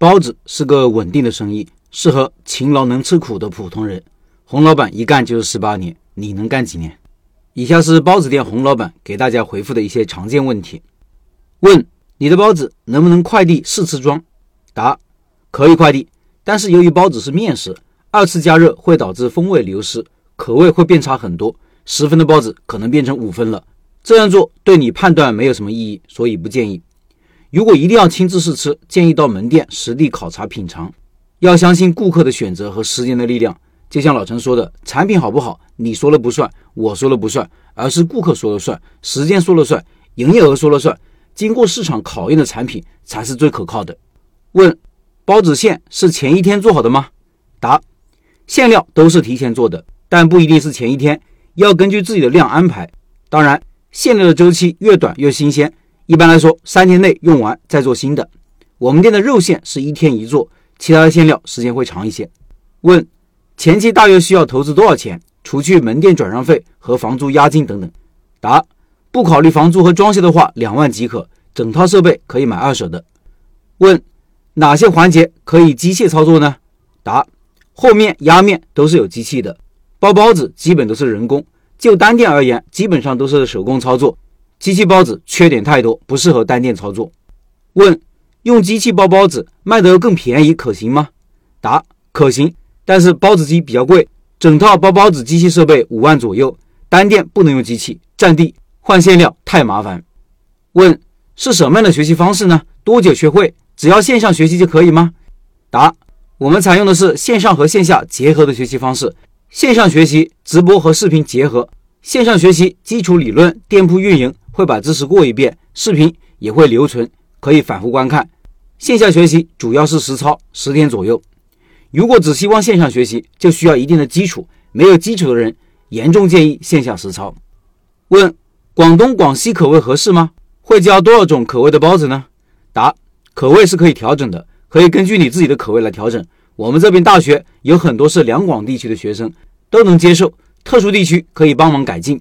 包子是个稳定的生意，适合勤劳能吃苦的普通人。洪老板一干就是十八年，你能干几年？以下是包子店洪老板给大家回复的一些常见问题：问你的包子能不能快递试吃装？答可以快递，但是由于包子是面食，二次加热会导致风味流失，口味会变差很多，十分的包子可能变成五分了。这样做对你判断没有什么意义，所以不建议。如果一定要亲自试吃，建议到门店实地考察品尝，要相信顾客的选择和时间的力量。就像老陈说的，产品好不好，你说了不算，我说了不算，而是顾客说了算，时间说了算，营业额说了算。经过市场考验的产品才是最可靠的。问：包子馅是前一天做好的吗？答：馅料都是提前做的，但不一定是前一天，要根据自己的量安排。当然，馅料的周期越短越新鲜。一般来说，三天内用完再做新的。我们店的肉馅是一天一做，其他的馅料时间会长一些。问：前期大约需要投资多少钱？除去门店转让费和房租、押金等等。答：不考虑房租和装修的话，两万即可。整套设备可以买二手的。问：哪些环节可以机械操作呢？答：和面、压面都是有机器的，包包子基本都是人工。就单店而言，基本上都是手工操作。机器包子缺点太多，不适合单店操作。问：用机器包包子卖得更便宜，可行吗？答：可行，但是包子机比较贵，整套包包子机器设备五万左右，单店不能用机器，占地，换馅料太麻烦。问：是什么样的学习方式呢？多久学会？只要线上学习就可以吗？答：我们采用的是线上和线下结合的学习方式，线上学习直播和视频结合，线上学习基础理论、店铺运营。会把知识过一遍，视频也会留存，可以反复观看。线下学习主要是实操，十天左右。如果只希望线上学习，就需要一定的基础。没有基础的人，严重建议线下实操。问：广东、广西口味合适吗？会教多少种口味的包子呢？答：口味是可以调整的，可以根据你自己的口味来调整。我们这边大学有很多是两广地区的学生，都能接受。特殊地区可以帮忙改进。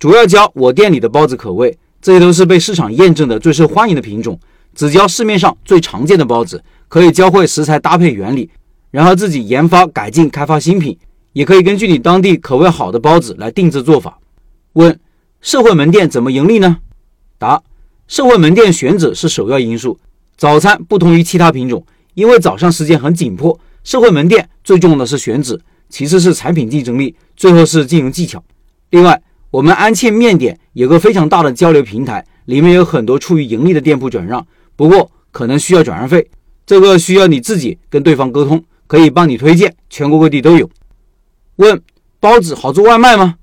主要教我店里的包子口味，这些都是被市场验证的最受欢迎的品种。只教市面上最常见的包子，可以教会食材搭配原理，然后自己研发、改进、开发新品，也可以根据你当地口味好的包子来定制做法。问：社会门店怎么盈利呢？答：社会门店选址是首要因素。早餐不同于其他品种，因为早上时间很紧迫，社会门店最重要的是选址，其次是产品竞争力，最后是经营技巧。另外。我们安庆面点有个非常大的交流平台，里面有很多出于盈利的店铺转让，不过可能需要转让费，这个需要你自己跟对方沟通，可以帮你推荐，全国各地都有。问：包子好做外卖吗？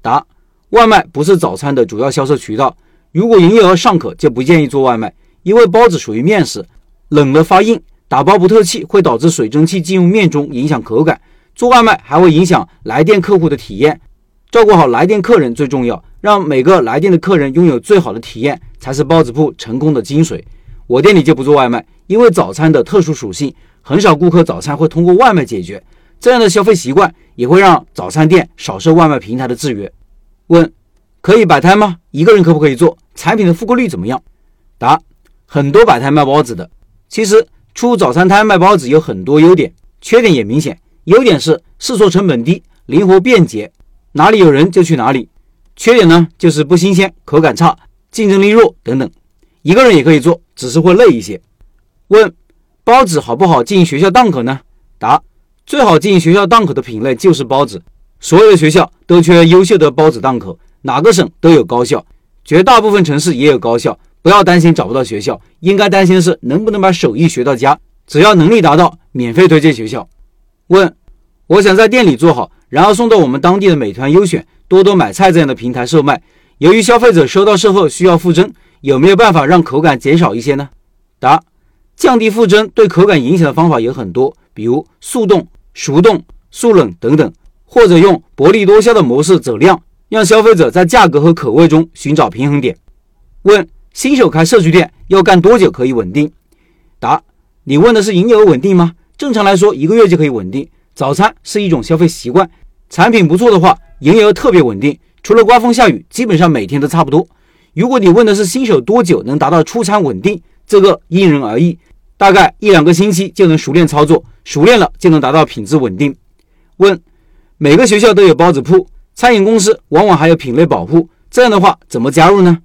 答：外卖不是早餐的主要销售渠道，如果营业额尚可，就不建议做外卖，因为包子属于面食，冷了发硬，打包不透气会导致水蒸气进入面中，影响口感。做外卖还会影响来电客户的体验。照顾好来电客人最重要，让每个来电的客人拥有最好的体验，才是包子铺成功的精髓。我店里就不做外卖，因为早餐的特殊属性，很少顾客早餐会通过外卖解决。这样的消费习惯也会让早餐店少受外卖平台的制约。问：可以摆摊吗？一个人可不可以做？产品的复购率怎么样？答：很多摆摊卖包子的，其实出早餐摊卖包子有很多优点，缺点也明显。优点是试错成本低，灵活便捷。哪里有人就去哪里，缺点呢就是不新鲜、口感差、竞争力弱等等。一个人也可以做，只是会累一些。问：包子好不好进学校档口呢？答：最好进学校档口的品类就是包子。所有的学校都缺优秀的包子档口，哪个省都有高校，绝大部分城市也有高校。不要担心找不到学校，应该担心的是能不能把手艺学到家。只要能力达到，免费推荐学校。问：我想在店里做好。然后送到我们当地的美团优选、多多买菜这样的平台售卖。由于消费者收到售后需要复蒸，有没有办法让口感减少一些呢？答：降低复蒸对口感影响的方法有很多，比如速冻、熟冻、速冷等等，或者用薄利多销的模式走量，让消费者在价格和口味中寻找平衡点。问：新手开社区店要干多久可以稳定？答：你问的是营业额稳定吗？正常来说，一个月就可以稳定。早餐是一种消费习惯。产品不错的话，营业额特别稳定。除了刮风下雨，基本上每天都差不多。如果你问的是新手多久能达到出餐稳定，这个因人而异。大概一两个星期就能熟练操作，熟练了就能达到品质稳定。问：每个学校都有包子铺，餐饮公司往往还有品类保护，这样的话怎么加入呢？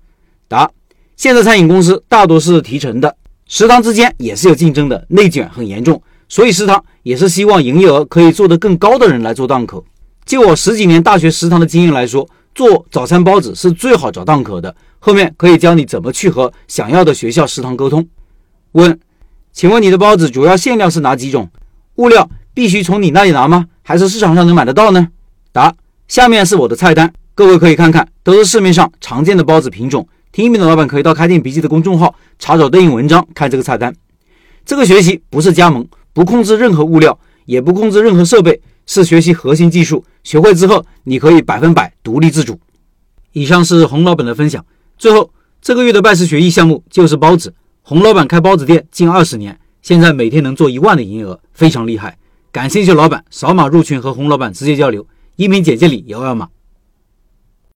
答：现在餐饮公司大多是提成的，食堂之间也是有竞争的，内卷很严重，所以食堂也是希望营业额可以做得更高的人来做档口。就我十几年大学食堂的经验来说，做早餐包子是最好找档口的。后面可以教你怎么去和想要的学校食堂沟通。问，请问你的包子主要馅料是哪几种？物料必须从你那里拿吗？还是市场上能买得到呢？答，下面是我的菜单，各位可以看看，都是市面上常见的包子品种。听音频的老板可以到开店笔记的公众号查找对应文章，看这个菜单。这个学习不是加盟，不控制任何物料，也不控制任何设备。是学习核心技术，学会之后你可以百分百独立自主。以上是洪老板的分享。最后，这个月的拜师学艺项目就是包子。洪老板开包子店近二十年，现在每天能做一万的营业额，非常厉害。感兴趣的老板扫码入群和洪老板直接交流，音频简介里有二维码。